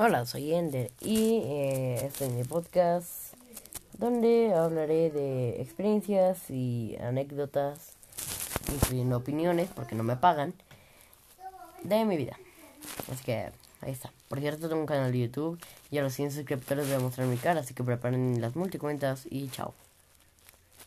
Hola, soy Ender y eh, este es mi podcast donde hablaré de experiencias y anécdotas, incluyendo opiniones, porque no me pagan, de mi vida. Así que ahí está. Por cierto, tengo un canal de YouTube y a los 100 suscriptores voy a mostrar mi cara, así que preparen las multicuentas y chao.